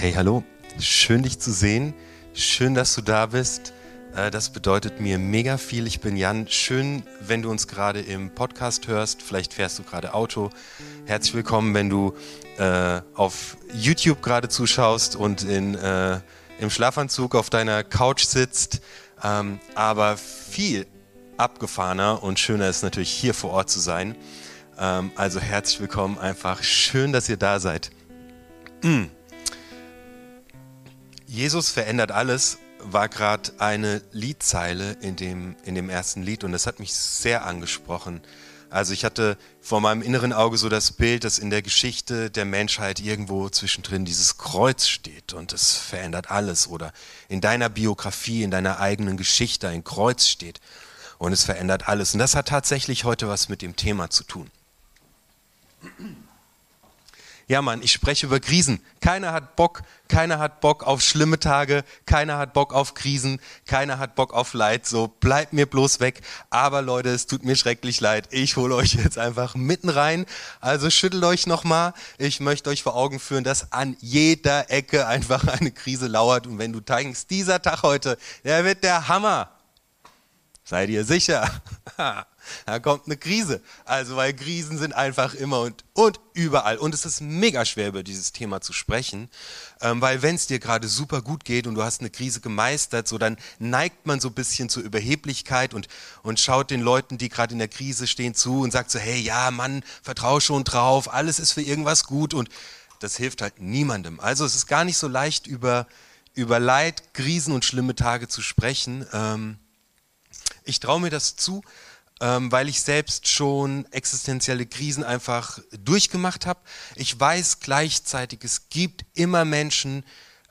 Hey, hallo. Schön dich zu sehen. Schön, dass du da bist. Äh, das bedeutet mir mega viel. Ich bin Jan. Schön, wenn du uns gerade im Podcast hörst. Vielleicht fährst du gerade Auto. Herzlich willkommen, wenn du äh, auf YouTube gerade zuschaust und in, äh, im Schlafanzug auf deiner Couch sitzt. Ähm, aber viel abgefahrener und schöner ist natürlich hier vor Ort zu sein. Ähm, also herzlich willkommen einfach. Schön, dass ihr da seid. Mm. Jesus verändert alles war gerade eine Liedzeile in dem, in dem ersten Lied und das hat mich sehr angesprochen. Also ich hatte vor meinem inneren Auge so das Bild, dass in der Geschichte der Menschheit irgendwo zwischendrin dieses Kreuz steht und es verändert alles oder in deiner Biografie, in deiner eigenen Geschichte ein Kreuz steht und es verändert alles. Und das hat tatsächlich heute was mit dem Thema zu tun. Ja, Mann, ich spreche über Krisen. Keiner hat Bock, keiner hat Bock auf schlimme Tage, keiner hat Bock auf Krisen, keiner hat Bock auf Leid. So, bleibt mir bloß weg. Aber Leute, es tut mir schrecklich leid. Ich hole euch jetzt einfach mitten rein. Also schüttelt euch nochmal. Ich möchte euch vor Augen führen, dass an jeder Ecke einfach eine Krise lauert. Und wenn du denkst, dieser Tag heute, der wird der Hammer. Seid ihr sicher? da kommt eine Krise. Also, weil Krisen sind einfach immer und, und überall. Und es ist mega schwer, über dieses Thema zu sprechen, ähm, weil wenn es dir gerade super gut geht und du hast eine Krise gemeistert, so dann neigt man so ein bisschen zur Überheblichkeit und, und schaut den Leuten, die gerade in der Krise stehen, zu und sagt so, hey, ja, Mann, vertrau schon drauf, alles ist für irgendwas gut und das hilft halt niemandem. Also es ist gar nicht so leicht, über, über Leid, Krisen und schlimme Tage zu sprechen. Ähm, ich traue mir das zu, ähm, weil ich selbst schon existenzielle Krisen einfach durchgemacht habe. Ich weiß gleichzeitig, es gibt immer Menschen,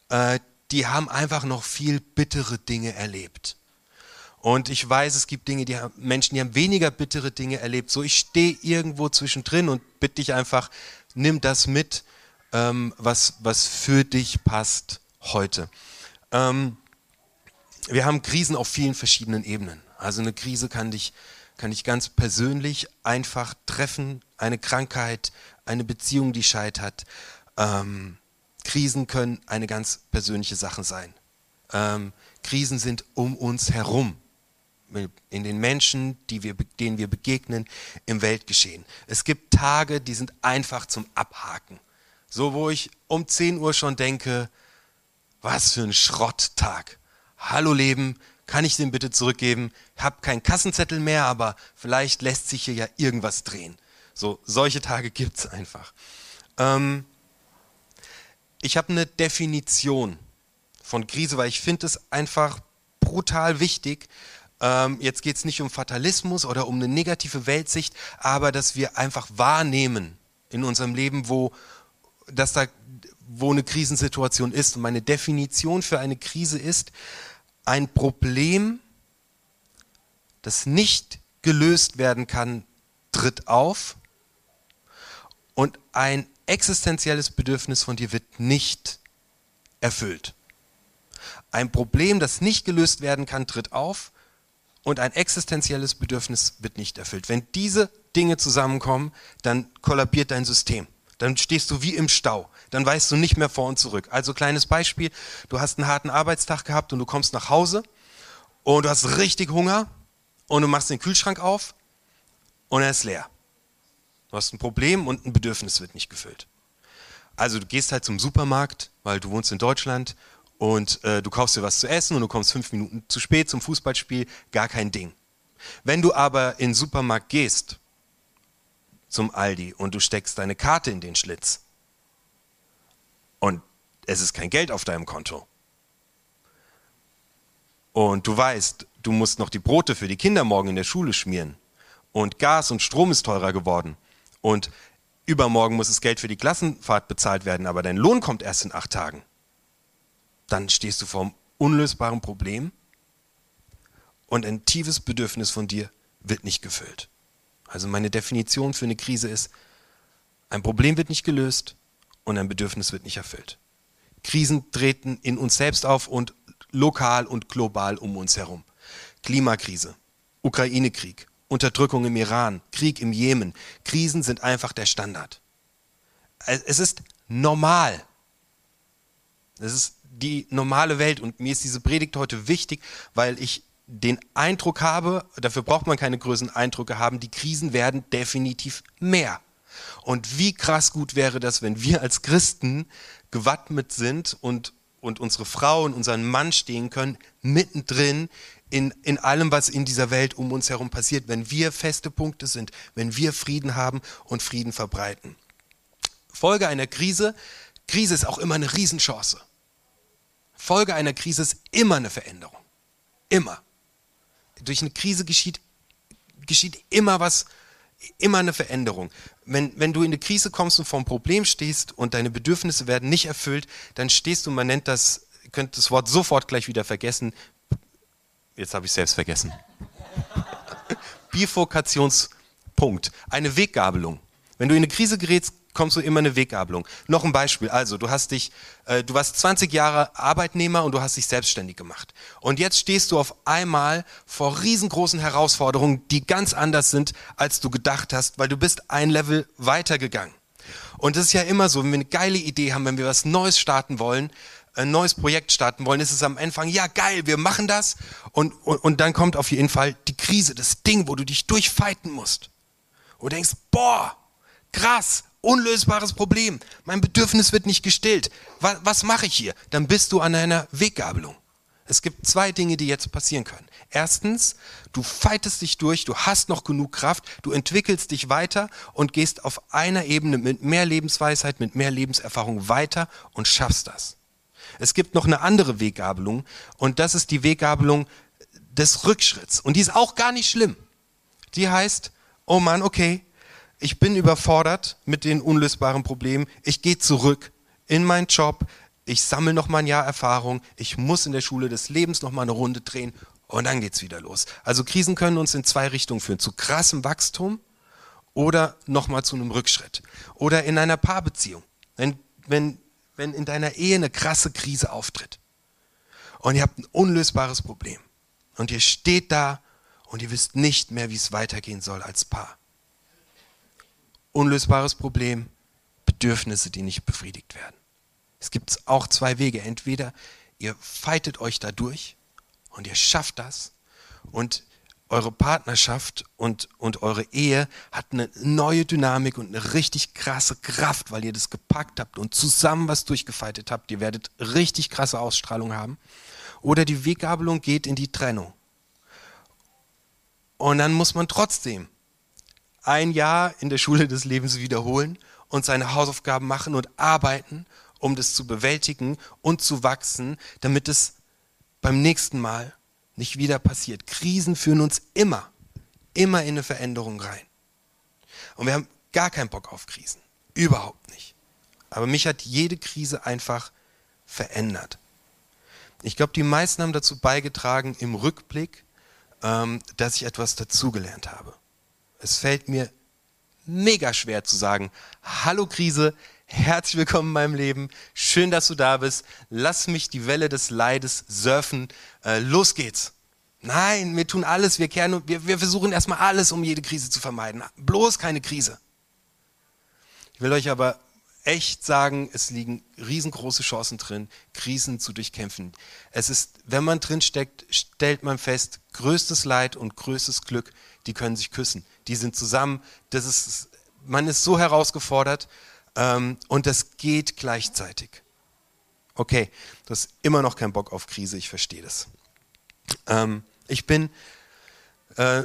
äh, die haben einfach noch viel bittere Dinge erlebt. Und ich weiß, es gibt Dinge, die haben, Menschen, die haben weniger bittere Dinge erlebt. So, ich stehe irgendwo zwischendrin und bitte dich einfach, nimm das mit, ähm, was, was für dich passt heute. Ähm, wir haben Krisen auf vielen verschiedenen Ebenen. Also eine Krise kann dich kann ich ganz persönlich einfach treffen. Eine Krankheit, eine Beziehung, die scheitert. Ähm, Krisen können eine ganz persönliche Sache sein. Ähm, Krisen sind um uns herum, in den Menschen, wir, denen wir begegnen, im Weltgeschehen. Es gibt Tage, die sind einfach zum Abhaken. So, wo ich um 10 Uhr schon denke, was für ein Schrotttag. Hallo Leben, kann ich den bitte zurückgeben? Hab keinen Kassenzettel mehr, aber vielleicht lässt sich hier ja irgendwas drehen. So, solche Tage gibt es einfach. Ähm, ich habe eine Definition von Krise, weil ich finde es einfach brutal wichtig. Ähm, jetzt geht es nicht um Fatalismus oder um eine negative Weltsicht, aber dass wir einfach wahrnehmen in unserem Leben, wo, dass da, wo eine Krisensituation ist. Und meine Definition für eine Krise ist, ein Problem, das nicht gelöst werden kann, tritt auf und ein existenzielles Bedürfnis von dir wird nicht erfüllt. Ein Problem, das nicht gelöst werden kann, tritt auf und ein existenzielles Bedürfnis wird nicht erfüllt. Wenn diese Dinge zusammenkommen, dann kollabiert dein System. Dann stehst du wie im Stau dann weißt du nicht mehr vor und zurück. Also kleines Beispiel, du hast einen harten Arbeitstag gehabt und du kommst nach Hause und du hast richtig Hunger und du machst den Kühlschrank auf und er ist leer. Du hast ein Problem und ein Bedürfnis wird nicht gefüllt. Also du gehst halt zum Supermarkt, weil du wohnst in Deutschland und äh, du kaufst dir was zu essen und du kommst fünf Minuten zu spät zum Fußballspiel, gar kein Ding. Wenn du aber in den Supermarkt gehst, zum Aldi, und du steckst deine Karte in den Schlitz, und es ist kein Geld auf deinem Konto. Und du weißt, du musst noch die Brote für die Kinder morgen in der Schule schmieren. Und Gas und Strom ist teurer geworden. Und übermorgen muss das Geld für die Klassenfahrt bezahlt werden, aber dein Lohn kommt erst in acht Tagen. Dann stehst du vor einem unlösbaren Problem und ein tiefes Bedürfnis von dir wird nicht gefüllt. Also meine Definition für eine Krise ist, ein Problem wird nicht gelöst, und ein Bedürfnis wird nicht erfüllt. Krisen treten in uns selbst auf und lokal und global um uns herum. Klimakrise, Ukraine-Krieg, Unterdrückung im Iran, Krieg im Jemen. Krisen sind einfach der Standard. Es ist normal. Das ist die normale Welt und mir ist diese Predigt heute wichtig, weil ich den Eindruck habe, dafür braucht man keine größeren Eindrücke haben, die Krisen werden definitiv mehr. Und wie krass gut wäre das, wenn wir als Christen gewappnet sind und, und unsere Frau und unseren Mann stehen können, mittendrin in, in allem, was in dieser Welt um uns herum passiert, wenn wir feste Punkte sind, wenn wir Frieden haben und Frieden verbreiten. Folge einer Krise, Krise ist auch immer eine Riesenchance. Folge einer Krise ist immer eine Veränderung. Immer. Durch eine Krise geschieht, geschieht immer was, immer eine Veränderung. Wenn, wenn du in eine Krise kommst und vor einem Problem stehst und deine Bedürfnisse werden nicht erfüllt, dann stehst du, man nennt das, könnt das Wort sofort gleich wieder vergessen. Jetzt habe ich selbst vergessen. Bifurkationspunkt, eine Weggabelung. Wenn du in eine Krise gerätst, kommst du immer eine Weggabelung. Noch ein Beispiel. Also, du hast dich, äh, du warst 20 Jahre Arbeitnehmer und du hast dich selbstständig gemacht. Und jetzt stehst du auf einmal vor riesengroßen Herausforderungen, die ganz anders sind, als du gedacht hast, weil du bist ein Level weitergegangen. Und es ist ja immer so, wenn wir eine geile Idee haben, wenn wir was Neues starten wollen, ein neues Projekt starten wollen, ist es am Anfang, ja geil, wir machen das. Und, und, und dann kommt auf jeden Fall die Krise, das Ding, wo du dich durchfighten musst. Und denkst, boah, krass, unlösbares Problem. Mein Bedürfnis wird nicht gestillt. Was, was mache ich hier? Dann bist du an einer Weggabelung. Es gibt zwei Dinge, die jetzt passieren können. Erstens, du fightest dich durch, du hast noch genug Kraft, du entwickelst dich weiter und gehst auf einer Ebene mit mehr Lebensweisheit, mit mehr Lebenserfahrung weiter und schaffst das. Es gibt noch eine andere Weggabelung und das ist die Weggabelung des Rückschritts. Und die ist auch gar nicht schlimm. Die heißt, oh Mann, okay, ich bin überfordert mit den unlösbaren Problemen, ich gehe zurück in meinen Job, ich sammle noch mal ein Jahr Erfahrung, ich muss in der Schule des Lebens noch mal eine Runde drehen. Und dann geht's wieder los. Also Krisen können uns in zwei Richtungen führen, zu krassem Wachstum oder noch mal zu einem Rückschritt. Oder in einer Paarbeziehung. Wenn, wenn, wenn in deiner Ehe eine krasse Krise auftritt und ihr habt ein unlösbares Problem und ihr steht da und ihr wisst nicht mehr, wie es weitergehen soll als Paar unlösbares Problem, Bedürfnisse, die nicht befriedigt werden. Es gibt auch zwei Wege. Entweder ihr fightet euch da durch und ihr schafft das und eure Partnerschaft und, und eure Ehe hat eine neue Dynamik und eine richtig krasse Kraft, weil ihr das gepackt habt und zusammen was durchgefeitet habt. Ihr werdet richtig krasse Ausstrahlung haben. Oder die Weggabelung geht in die Trennung. Und dann muss man trotzdem ein Jahr in der Schule des Lebens wiederholen und seine Hausaufgaben machen und arbeiten, um das zu bewältigen und zu wachsen, damit es beim nächsten Mal nicht wieder passiert. Krisen führen uns immer, immer in eine Veränderung rein. Und wir haben gar keinen Bock auf Krisen. Überhaupt nicht. Aber mich hat jede Krise einfach verändert. Ich glaube, die meisten haben dazu beigetragen im Rückblick, ähm, dass ich etwas dazugelernt habe. Es fällt mir mega schwer zu sagen, hallo Krise, herzlich willkommen in meinem Leben, schön, dass du da bist, lass mich die Welle des Leides surfen, äh, los geht's. Nein, wir tun alles, wir, kehren, wir, wir versuchen erstmal alles, um jede Krise zu vermeiden. Bloß keine Krise. Ich will euch aber echt sagen, es liegen riesengroße Chancen drin, Krisen zu durchkämpfen. Es ist, wenn man drin steckt, stellt man fest, größtes Leid und größtes Glück, die können sich küssen die sind zusammen. Das ist, man ist so herausgefordert ähm, und das geht gleichzeitig. Okay, du hast immer noch keinen Bock auf Krise, ich verstehe das. Ähm, ich bin äh,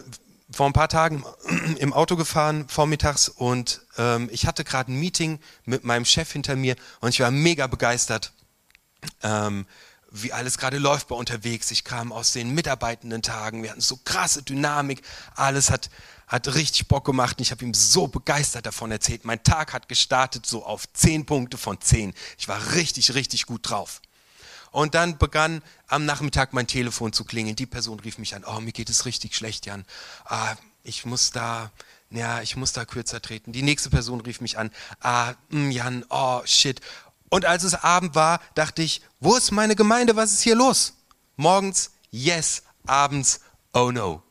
vor ein paar Tagen im Auto gefahren, vormittags, und ähm, ich hatte gerade ein Meeting mit meinem Chef hinter mir und ich war mega begeistert, ähm, wie alles gerade läuft bei unterwegs. Ich kam aus den mitarbeitenden Tagen, wir hatten so krasse Dynamik, alles hat, hat richtig Bock gemacht und ich habe ihm so begeistert davon erzählt. Mein Tag hat gestartet so auf 10 Punkte von 10. Ich war richtig, richtig gut drauf. Und dann begann am Nachmittag mein Telefon zu klingeln. Die Person rief mich an, oh, mir geht es richtig schlecht, Jan. Ah, ich muss da, ja, ich muss da kürzer treten. Die nächste Person rief mich an, ah, hm, Jan, oh, shit. Und als es Abend war, dachte ich, wo ist meine Gemeinde, was ist hier los? Morgens, yes, abends, oh no.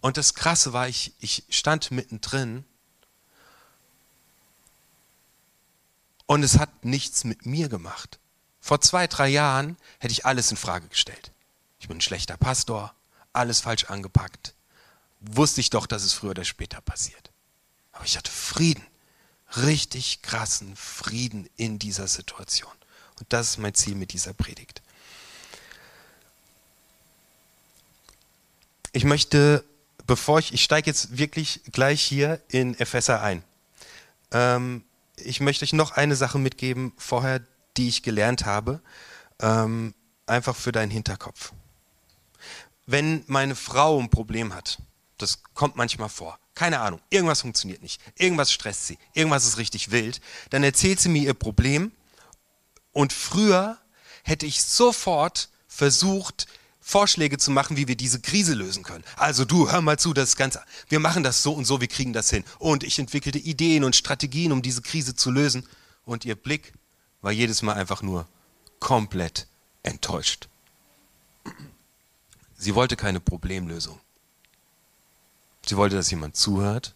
Und das Krasse war, ich, ich stand mittendrin und es hat nichts mit mir gemacht. Vor zwei, drei Jahren hätte ich alles in Frage gestellt. Ich bin ein schlechter Pastor, alles falsch angepackt. Wusste ich doch, dass es früher oder später passiert. Aber ich hatte Frieden, richtig krassen Frieden in dieser Situation. Und das ist mein Ziel mit dieser Predigt. Ich möchte, bevor ich, ich steige jetzt wirklich gleich hier in Epheser ein. Ähm, ich möchte euch noch eine Sache mitgeben vorher, die ich gelernt habe, ähm, einfach für deinen Hinterkopf. Wenn meine Frau ein Problem hat, das kommt manchmal vor, keine Ahnung, irgendwas funktioniert nicht, irgendwas stresst sie, irgendwas ist richtig wild, dann erzählt sie mir ihr Problem und früher hätte ich sofort versucht, Vorschläge zu machen, wie wir diese Krise lösen können. Also du, hör mal zu, das ist ganz, wir machen das so und so, wir kriegen das hin. Und ich entwickelte Ideen und Strategien, um diese Krise zu lösen. Und ihr Blick war jedes Mal einfach nur komplett enttäuscht. Sie wollte keine Problemlösung. Sie wollte, dass jemand zuhört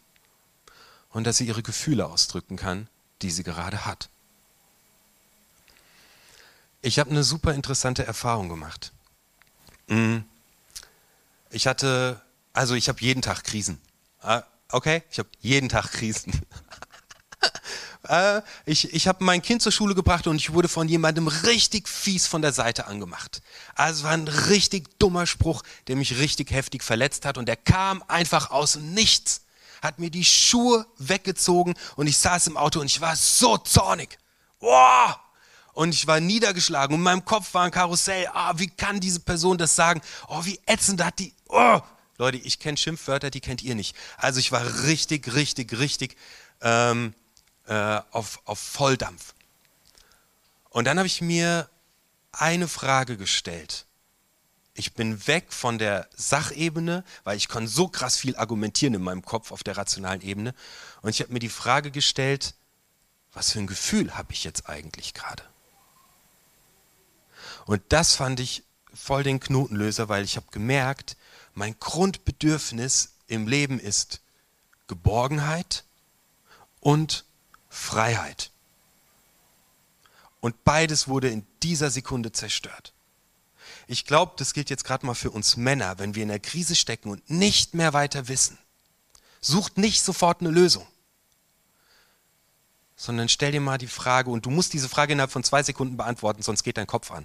und dass sie ihre Gefühle ausdrücken kann, die sie gerade hat. Ich habe eine super interessante Erfahrung gemacht. Mm. Ich hatte, also ich habe jeden Tag Krisen. Ah, okay, ich habe jeden Tag Krisen. Äh, ich ich habe mein Kind zur Schule gebracht und ich wurde von jemandem richtig fies von der Seite angemacht. Also es war ein richtig dummer Spruch, der mich richtig heftig verletzt hat und der kam einfach aus nichts, hat mir die Schuhe weggezogen und ich saß im Auto und ich war so zornig. Boah! Und ich war niedergeschlagen und in meinem Kopf war ein Karussell. Ah, wie kann diese Person das sagen? Oh, wie ätzend hat die. Oh! Leute, ich kenne Schimpfwörter, die kennt ihr nicht. Also ich war richtig, richtig, richtig ähm, äh, auf, auf Volldampf. Und dann habe ich mir eine Frage gestellt. Ich bin weg von der Sachebene, weil ich kann so krass viel argumentieren in meinem Kopf auf der rationalen Ebene. Und ich habe mir die Frage gestellt, was für ein Gefühl habe ich jetzt eigentlich gerade? Und das fand ich voll den Knotenlöser, weil ich habe gemerkt, mein Grundbedürfnis im Leben ist Geborgenheit und Freiheit. Und beides wurde in dieser Sekunde zerstört. Ich glaube, das gilt jetzt gerade mal für uns Männer, wenn wir in der Krise stecken und nicht mehr weiter wissen. Sucht nicht sofort eine Lösung, sondern stell dir mal die Frage, und du musst diese Frage innerhalb von zwei Sekunden beantworten, sonst geht dein Kopf an.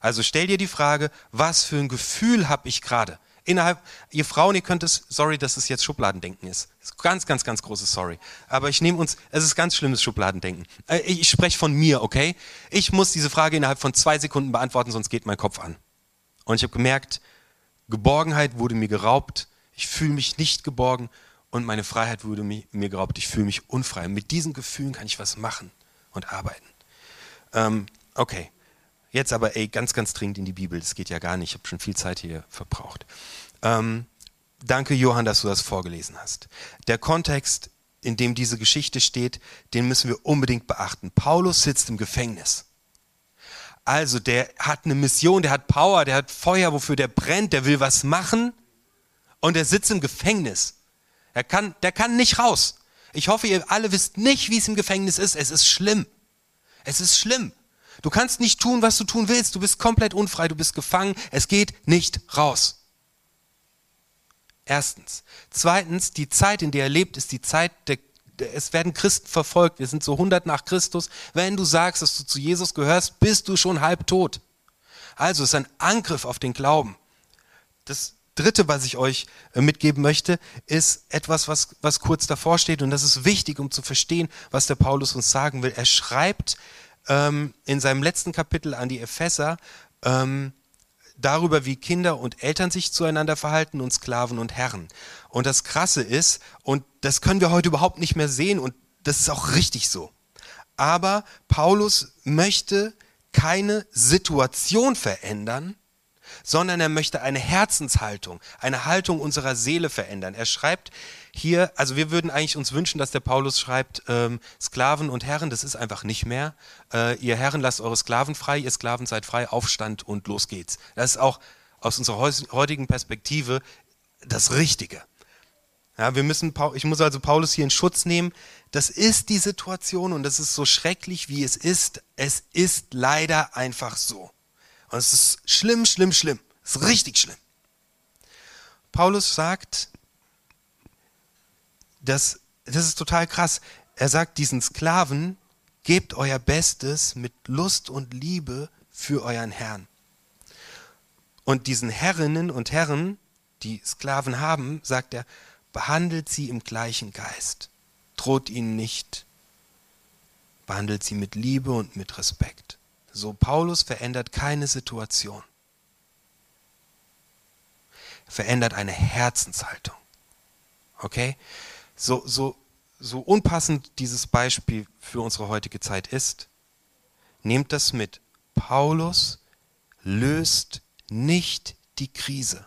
Also stell dir die Frage, was für ein Gefühl habe ich gerade? Innerhalb, ihr Frauen, ihr könnt es, sorry, dass es jetzt Schubladendenken ist. ist ganz, ganz, ganz großes Sorry. Aber ich nehme uns, es ist ganz schlimmes Schubladendenken. Äh, ich spreche von mir, okay? Ich muss diese Frage innerhalb von zwei Sekunden beantworten, sonst geht mein Kopf an. Und ich habe gemerkt, Geborgenheit wurde mir geraubt. Ich fühle mich nicht geborgen und meine Freiheit wurde mir, geraubt. Ich fühle mich unfrei. Mit diesen Gefühlen kann ich was machen und arbeiten. Ähm, okay. Jetzt aber, ey, ganz, ganz dringend in die Bibel. Das geht ja gar nicht. Ich habe schon viel Zeit hier verbraucht. Ähm, danke, Johann, dass du das vorgelesen hast. Der Kontext, in dem diese Geschichte steht, den müssen wir unbedingt beachten. Paulus sitzt im Gefängnis. Also, der hat eine Mission, der hat Power, der hat Feuer, wofür der brennt, der will was machen und er sitzt im Gefängnis. Er kann, der kann nicht raus. Ich hoffe, ihr alle wisst nicht, wie es im Gefängnis ist. Es ist schlimm. Es ist schlimm. Du kannst nicht tun, was du tun willst. Du bist komplett unfrei, du bist gefangen. Es geht nicht raus. Erstens. Zweitens, die Zeit, in der er lebt, ist die Zeit der es werden Christen verfolgt. Wir sind so 100 nach Christus. Wenn du sagst, dass du zu Jesus gehörst, bist du schon halb tot. Also es ist ein Angriff auf den Glauben. Das Dritte, was ich euch äh, mitgeben möchte, ist etwas, was, was kurz davor steht. Und das ist wichtig, um zu verstehen, was der Paulus uns sagen will. Er schreibt ähm, in seinem letzten Kapitel an die Epheser ähm, darüber, wie Kinder und Eltern sich zueinander verhalten und Sklaven und Herren. Und das Krasse ist, und das können wir heute überhaupt nicht mehr sehen, und das ist auch richtig so. Aber Paulus möchte keine Situation verändern, sondern er möchte eine Herzenshaltung, eine Haltung unserer Seele verändern. Er schreibt hier, also wir würden eigentlich uns wünschen, dass der Paulus schreibt, ähm, Sklaven und Herren, das ist einfach nicht mehr. Äh, ihr Herren, lasst eure Sklaven frei, ihr Sklaven seid frei, Aufstand und los geht's. Das ist auch aus unserer heutigen Perspektive das Richtige. Ja, wir müssen, ich muss also Paulus hier in Schutz nehmen. Das ist die Situation und das ist so schrecklich, wie es ist. Es ist leider einfach so. Und es ist schlimm, schlimm, schlimm. Es ist richtig schlimm. Paulus sagt, dass, das ist total krass. Er sagt diesen Sklaven, gebt euer Bestes mit Lust und Liebe für euren Herrn. Und diesen Herrinnen und Herren, die Sklaven haben, sagt er, behandelt sie im gleichen Geist, droht ihnen nicht, behandelt sie mit Liebe und mit Respekt. So Paulus verändert keine Situation. Er verändert eine Herzenshaltung. Okay? So, so, so unpassend dieses Beispiel für unsere heutige Zeit ist, nehmt das mit. Paulus löst nicht die Krise.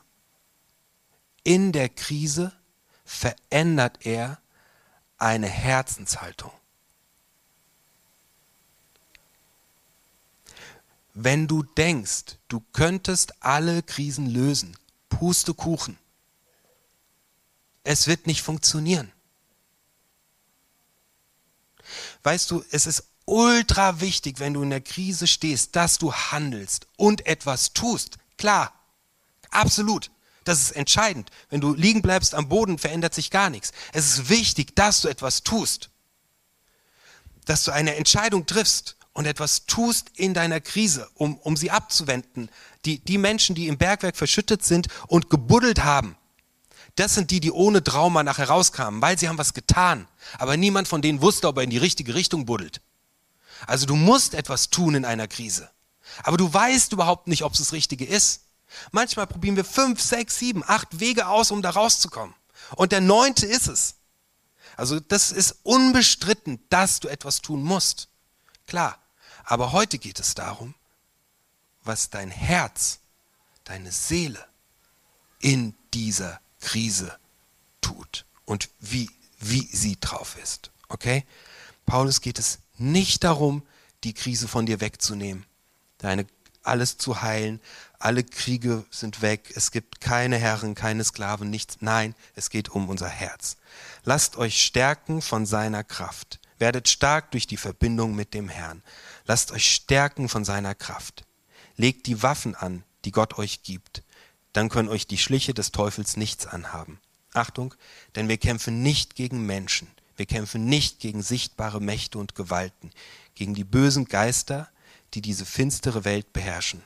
In der Krise verändert er eine Herzenshaltung. Wenn du denkst, du könntest alle Krisen lösen, puste Kuchen. Es wird nicht funktionieren. Weißt du, es ist ultra wichtig, wenn du in der Krise stehst, dass du handelst und etwas tust. Klar, absolut. Das ist entscheidend. Wenn du liegen bleibst am Boden, verändert sich gar nichts. Es ist wichtig, dass du etwas tust. Dass du eine Entscheidung triffst und etwas tust in deiner Krise, um, um sie abzuwenden. Die, die Menschen, die im Bergwerk verschüttet sind und gebuddelt haben, das sind die, die ohne Trauma nachher rauskamen, weil sie haben was getan. Aber niemand von denen wusste, ob er in die richtige Richtung buddelt. Also du musst etwas tun in einer Krise. Aber du weißt überhaupt nicht, ob es das Richtige ist. Manchmal probieren wir fünf, sechs, sieben, acht Wege aus, um da rauszukommen. Und der neunte ist es. Also das ist unbestritten, dass du etwas tun musst. Klar. Aber heute geht es darum, was dein Herz, deine Seele in dieser Krise tut und wie, wie sie drauf ist. Okay? Paulus geht es nicht darum, die Krise von dir wegzunehmen, deine alles zu heilen, alle Kriege sind weg, es gibt keine Herren, keine Sklaven, nichts. Nein, es geht um unser Herz. Lasst euch stärken von seiner Kraft. Werdet stark durch die Verbindung mit dem Herrn. Lasst euch stärken von seiner Kraft. Legt die Waffen an, die Gott euch gibt. Dann können euch die Schliche des Teufels nichts anhaben. Achtung, denn wir kämpfen nicht gegen Menschen. Wir kämpfen nicht gegen sichtbare Mächte und Gewalten, gegen die bösen Geister, die diese finstere Welt beherrschen.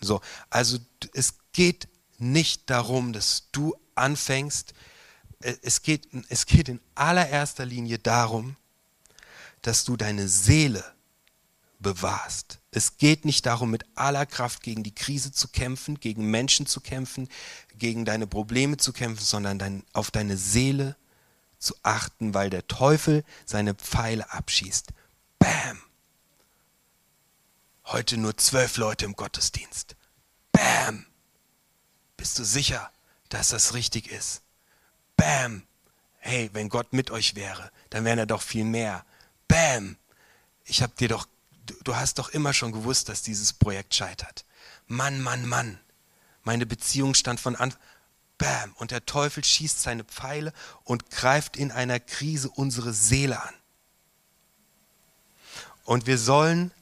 So, also es geht nicht darum, dass du anfängst, äh, es geht, es geht in allererster Linie darum, dass du deine Seele bewahrst. Es geht nicht darum, mit aller Kraft gegen die Krise zu kämpfen, gegen Menschen zu kämpfen, gegen deine Probleme zu kämpfen, sondern dein, auf deine Seele zu achten, weil der Teufel seine Pfeile abschießt. Bam! Heute nur zwölf Leute im Gottesdienst. Bam! Bist du sicher, dass das richtig ist? Bam! Hey, wenn Gott mit euch wäre, dann wären er doch viel mehr. Bam! Ich hab dir doch, du, hast doch immer schon gewusst, dass dieses Projekt scheitert. Mann, Mann, Mann. Meine Beziehung stand von Anfang. Bam! Und der Teufel schießt seine Pfeile und greift in einer Krise unsere Seele an. Und wir sollen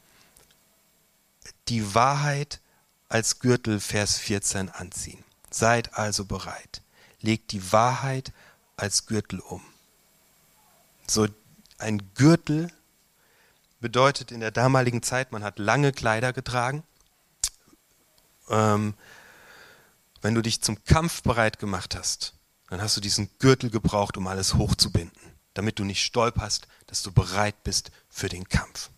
die Wahrheit als Gürtel, Vers 14, anziehen. Seid also bereit. Legt die Wahrheit als Gürtel um. So ein Gürtel bedeutet in der damaligen Zeit, man hat lange Kleider getragen. Ähm, wenn du dich zum Kampf bereit gemacht hast, dann hast du diesen Gürtel gebraucht, um alles hochzubinden, damit du nicht stolperst, dass du bereit bist für den Kampf.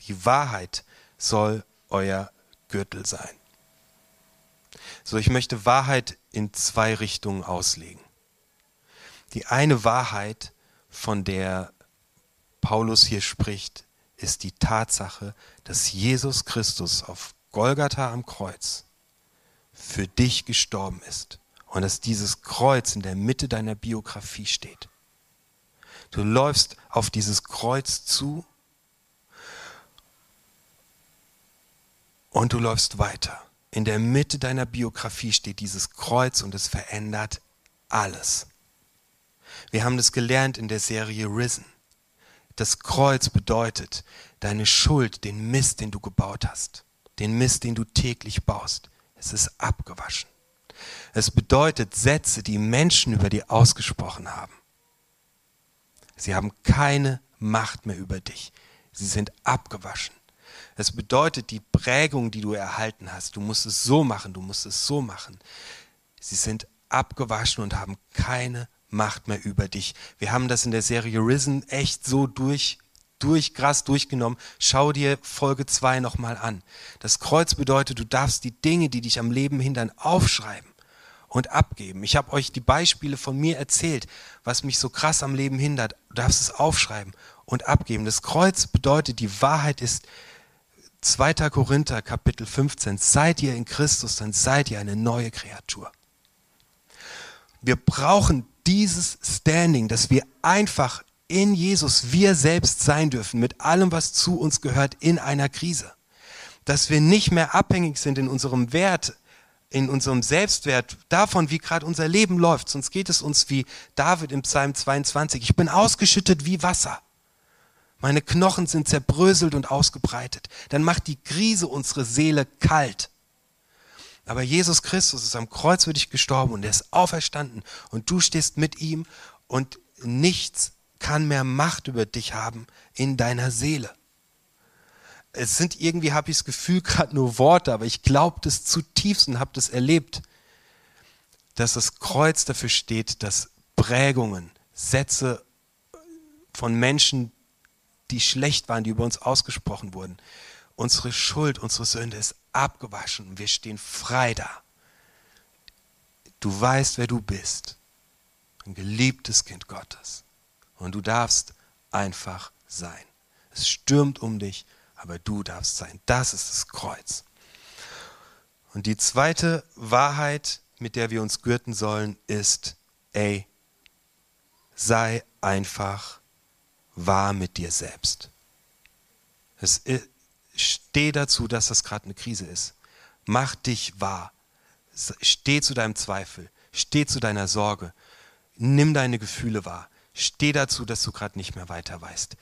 Die Wahrheit soll euer Gürtel sein. So, ich möchte Wahrheit in zwei Richtungen auslegen. Die eine Wahrheit, von der Paulus hier spricht, ist die Tatsache, dass Jesus Christus auf Golgatha am Kreuz für dich gestorben ist und dass dieses Kreuz in der Mitte deiner Biografie steht. Du läufst auf dieses Kreuz zu Und du läufst weiter. In der Mitte deiner Biografie steht dieses Kreuz und es verändert alles. Wir haben das gelernt in der Serie Risen. Das Kreuz bedeutet, deine Schuld, den Mist, den du gebaut hast, den Mist, den du täglich baust, es ist abgewaschen. Es bedeutet Sätze, die Menschen über dir ausgesprochen haben. Sie haben keine Macht mehr über dich. Sie sind abgewaschen. Es bedeutet die Prägung, die du erhalten hast. Du musst es so machen, du musst es so machen. Sie sind abgewaschen und haben keine Macht mehr über dich. Wir haben das in der Serie Risen echt so durch, durch krass durchgenommen. Schau dir Folge 2 nochmal an. Das Kreuz bedeutet, du darfst die Dinge, die dich am Leben hindern, aufschreiben und abgeben. Ich habe euch die Beispiele von mir erzählt, was mich so krass am Leben hindert. Du darfst es aufschreiben und abgeben. Das Kreuz bedeutet, die Wahrheit ist 2. Korinther Kapitel 15. Seid ihr in Christus, dann seid ihr eine neue Kreatur. Wir brauchen dieses Standing, dass wir einfach in Jesus wir selbst sein dürfen, mit allem, was zu uns gehört in einer Krise. Dass wir nicht mehr abhängig sind in unserem Wert, in unserem Selbstwert davon, wie gerade unser Leben läuft. Sonst geht es uns wie David im Psalm 22. Ich bin ausgeschüttet wie Wasser. Meine Knochen sind zerbröselt und ausgebreitet. Dann macht die Krise unsere Seele kalt. Aber Jesus Christus ist am Kreuz für dich gestorben und er ist auferstanden und du stehst mit ihm und nichts kann mehr Macht über dich haben in deiner Seele. Es sind irgendwie, habe ich das Gefühl, gerade nur Worte, aber ich glaube das zutiefst und habe das erlebt, dass das Kreuz dafür steht, dass Prägungen, Sätze von Menschen, die schlecht waren, die über uns ausgesprochen wurden, unsere Schuld, unsere Sünde ist abgewaschen wir stehen frei da. Du weißt, wer du bist. Ein geliebtes Kind Gottes. Und du darfst einfach sein. Es stürmt um dich, aber du darfst sein. Das ist das Kreuz. Und die zweite Wahrheit, mit der wir uns gürten sollen, ist, ey, sei einfach wahr mit dir selbst. Es ist, Steh dazu, dass das gerade eine Krise ist. Mach dich wahr. Steh zu deinem Zweifel. Steh zu deiner Sorge. Nimm deine Gefühle wahr. Steh dazu, dass du gerade nicht mehr weiter weißt.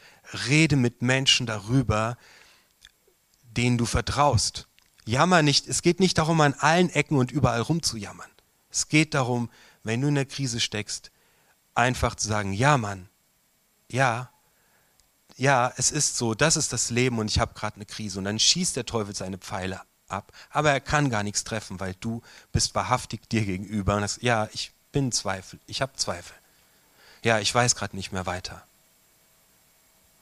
Rede mit Menschen darüber, denen du vertraust. Jammer nicht. Es geht nicht darum, an allen Ecken und überall rumzujammern. Es geht darum, wenn du in der Krise steckst, einfach zu sagen, ja Mann, ja, ja, es ist so, das ist das Leben und ich habe gerade eine Krise. Und dann schießt der Teufel seine Pfeile ab. Aber er kann gar nichts treffen, weil du bist wahrhaftig dir gegenüber. Und das, ja, ich bin Zweifel, ich habe Zweifel. Ja, ich weiß gerade nicht mehr weiter.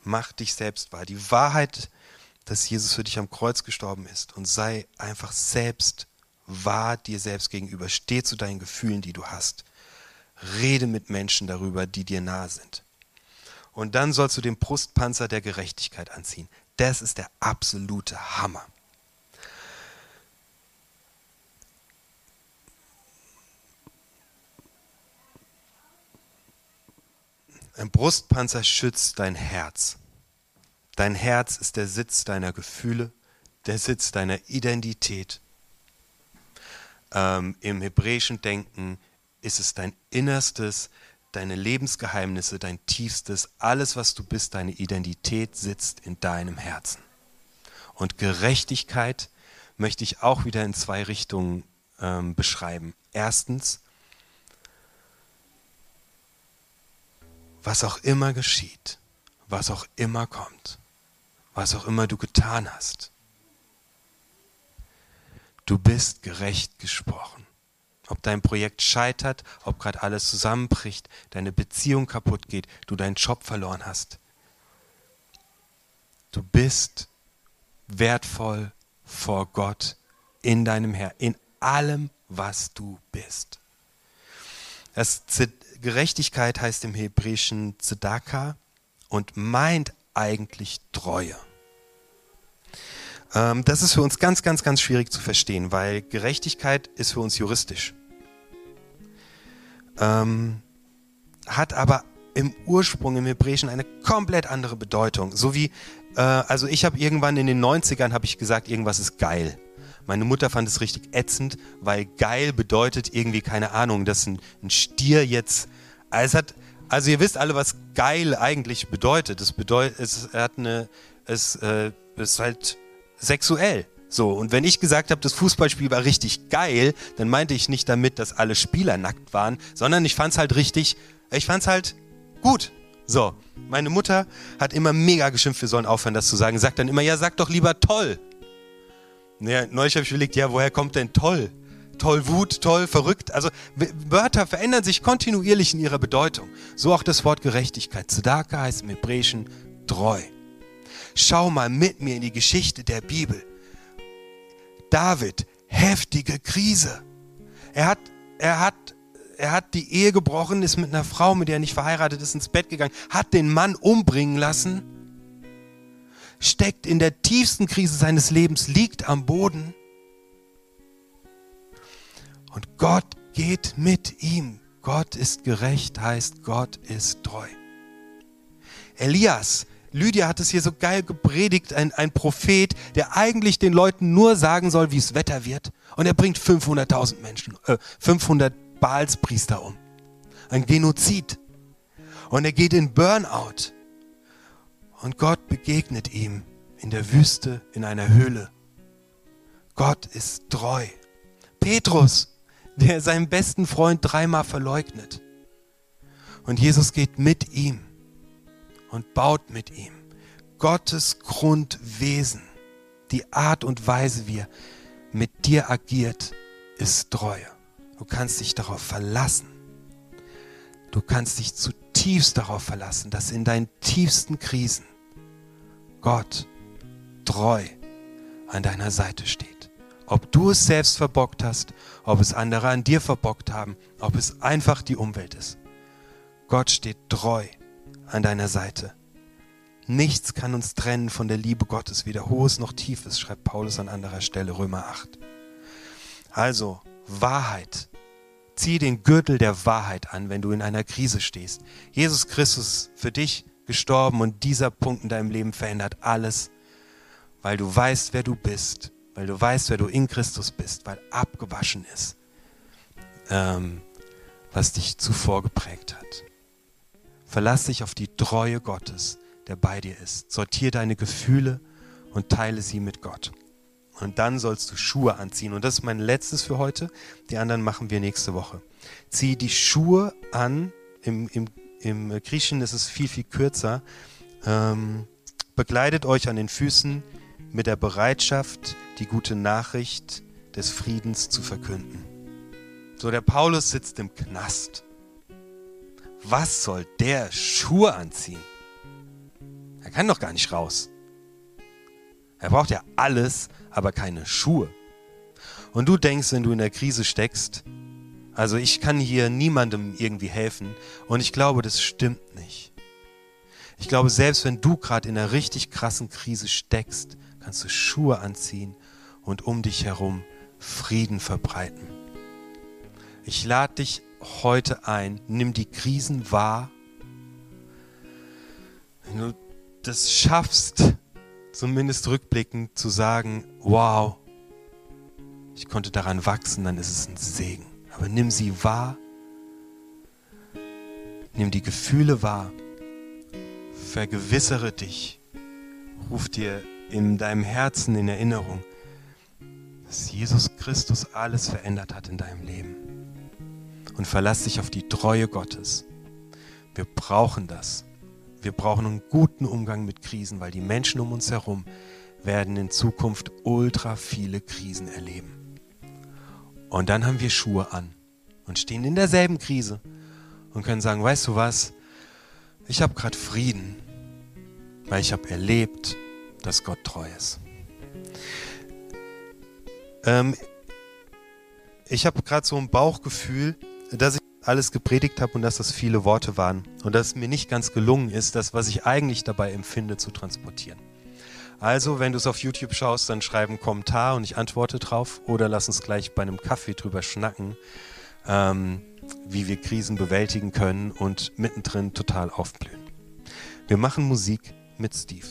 Mach dich selbst wahr. Die Wahrheit, dass Jesus für dich am Kreuz gestorben ist und sei einfach selbst wahr dir selbst gegenüber. Steh zu deinen Gefühlen, die du hast. Rede mit Menschen darüber, die dir nahe sind. Und dann sollst du den Brustpanzer der Gerechtigkeit anziehen. Das ist der absolute Hammer. Ein Brustpanzer schützt dein Herz. Dein Herz ist der Sitz deiner Gefühle, der Sitz deiner Identität. Ähm, Im hebräischen Denken ist es dein Innerstes, deine Lebensgeheimnisse, dein Tiefstes, alles, was du bist, deine Identität sitzt in deinem Herzen. Und Gerechtigkeit möchte ich auch wieder in zwei Richtungen ähm, beschreiben. Erstens, was auch immer geschieht, was auch immer kommt, was auch immer du getan hast, du bist gerecht gesprochen ob dein Projekt scheitert, ob gerade alles zusammenbricht, deine Beziehung kaputt geht, du deinen Job verloren hast. Du bist wertvoll vor Gott in deinem Herr, in allem, was du bist. Das Gerechtigkeit heißt im Hebräischen Zedaka und meint eigentlich Treue. Ähm, das ist für uns ganz, ganz, ganz schwierig zu verstehen, weil Gerechtigkeit ist für uns juristisch ähm, hat aber im Ursprung im Hebräischen eine komplett andere Bedeutung. So wie, äh, also ich habe irgendwann in den 90ern habe ich gesagt, irgendwas ist geil. Meine Mutter fand es richtig ätzend, weil geil bedeutet irgendwie, keine Ahnung, dass ein, ein Stier jetzt, also hat Also ihr wisst alle, was geil eigentlich bedeutet. Es bedeutet, es hat eine, es äh, ist halt sexuell. So, und wenn ich gesagt habe, das Fußballspiel war richtig geil, dann meinte ich nicht damit, dass alle Spieler nackt waren, sondern ich fand es halt richtig, ich fand es halt gut. So, meine Mutter hat immer mega geschimpft, wir sollen aufhören, das zu sagen. Sagt dann immer, ja, sag doch lieber toll. Naja, neulich habe ich überlegt, ja, woher kommt denn toll? Toll Wut, toll verrückt. Also Wörter verändern sich kontinuierlich in ihrer Bedeutung. So auch das Wort Gerechtigkeit. Zedaka heißt im Hebräischen treu. Schau mal mit mir in die Geschichte der Bibel. David, heftige Krise. Er hat, er hat, er hat die Ehe gebrochen, ist mit einer Frau, mit der er nicht verheiratet ist, ins Bett gegangen, hat den Mann umbringen lassen, steckt in der tiefsten Krise seines Lebens, liegt am Boden. Und Gott geht mit ihm. Gott ist gerecht, heißt Gott ist treu. Elias, Lydia hat es hier so geil gepredigt, ein, ein Prophet, der eigentlich den Leuten nur sagen soll, wie es Wetter wird. Und er bringt 500.000 Menschen, äh, 500 Baalspriester um. Ein Genozid. Und er geht in Burnout. Und Gott begegnet ihm in der Wüste, in einer Höhle. Gott ist treu. Petrus, der seinen besten Freund dreimal verleugnet. Und Jesus geht mit ihm und baut mit ihm. Gottes Grundwesen, die Art und Weise, wie er mit dir agiert, ist Treue. Du kannst dich darauf verlassen. Du kannst dich zutiefst darauf verlassen, dass in deinen tiefsten Krisen Gott treu an deiner Seite steht. Ob du es selbst verbockt hast, ob es andere an dir verbockt haben, ob es einfach die Umwelt ist. Gott steht treu an deiner Seite. Nichts kann uns trennen von der Liebe Gottes, weder hohes noch tiefes, schreibt Paulus an anderer Stelle, Römer 8. Also, Wahrheit. Zieh den Gürtel der Wahrheit an, wenn du in einer Krise stehst. Jesus Christus für dich gestorben und dieser Punkt in deinem Leben verändert alles, weil du weißt, wer du bist, weil du weißt, wer du in Christus bist, weil abgewaschen ist, ähm, was dich zuvor geprägt hat. Verlass dich auf die Treue Gottes, der bei dir ist. Sortier deine Gefühle und teile sie mit Gott. Und dann sollst du Schuhe anziehen. Und das ist mein letztes für heute. Die anderen machen wir nächste Woche. Zieh die Schuhe an. Im, im, im Griechischen ist es viel, viel kürzer. Ähm, begleitet euch an den Füßen mit der Bereitschaft, die gute Nachricht des Friedens zu verkünden. So, der Paulus sitzt im Knast was soll der Schuhe anziehen? Er kann doch gar nicht raus. Er braucht ja alles, aber keine Schuhe. Und du denkst, wenn du in der Krise steckst, also ich kann hier niemandem irgendwie helfen und ich glaube, das stimmt nicht. Ich glaube, selbst wenn du gerade in einer richtig krassen Krise steckst, kannst du Schuhe anziehen und um dich herum Frieden verbreiten. Ich lade dich heute ein. Nimm die Krisen wahr. Wenn du das schaffst, zumindest rückblickend zu sagen, wow, ich konnte daran wachsen, dann ist es ein Segen. Aber nimm sie wahr. Nimm die Gefühle wahr. Vergewissere dich. Ruf dir in deinem Herzen in Erinnerung, dass Jesus Christus alles verändert hat in deinem Leben und verlass dich auf die Treue Gottes. Wir brauchen das. Wir brauchen einen guten Umgang mit Krisen, weil die Menschen um uns herum werden in Zukunft ultra viele Krisen erleben. Und dann haben wir Schuhe an und stehen in derselben Krise und können sagen, weißt du was, ich habe gerade Frieden, weil ich habe erlebt, dass Gott treu ist. Ähm, ich habe gerade so ein Bauchgefühl, dass ich alles gepredigt habe und dass das viele Worte waren und dass es mir nicht ganz gelungen ist, das, was ich eigentlich dabei empfinde, zu transportieren. Also, wenn du es auf YouTube schaust, dann schreib einen Kommentar und ich antworte drauf oder lass uns gleich bei einem Kaffee drüber schnacken, ähm, wie wir Krisen bewältigen können und mittendrin total aufblühen. Wir machen Musik mit Steve.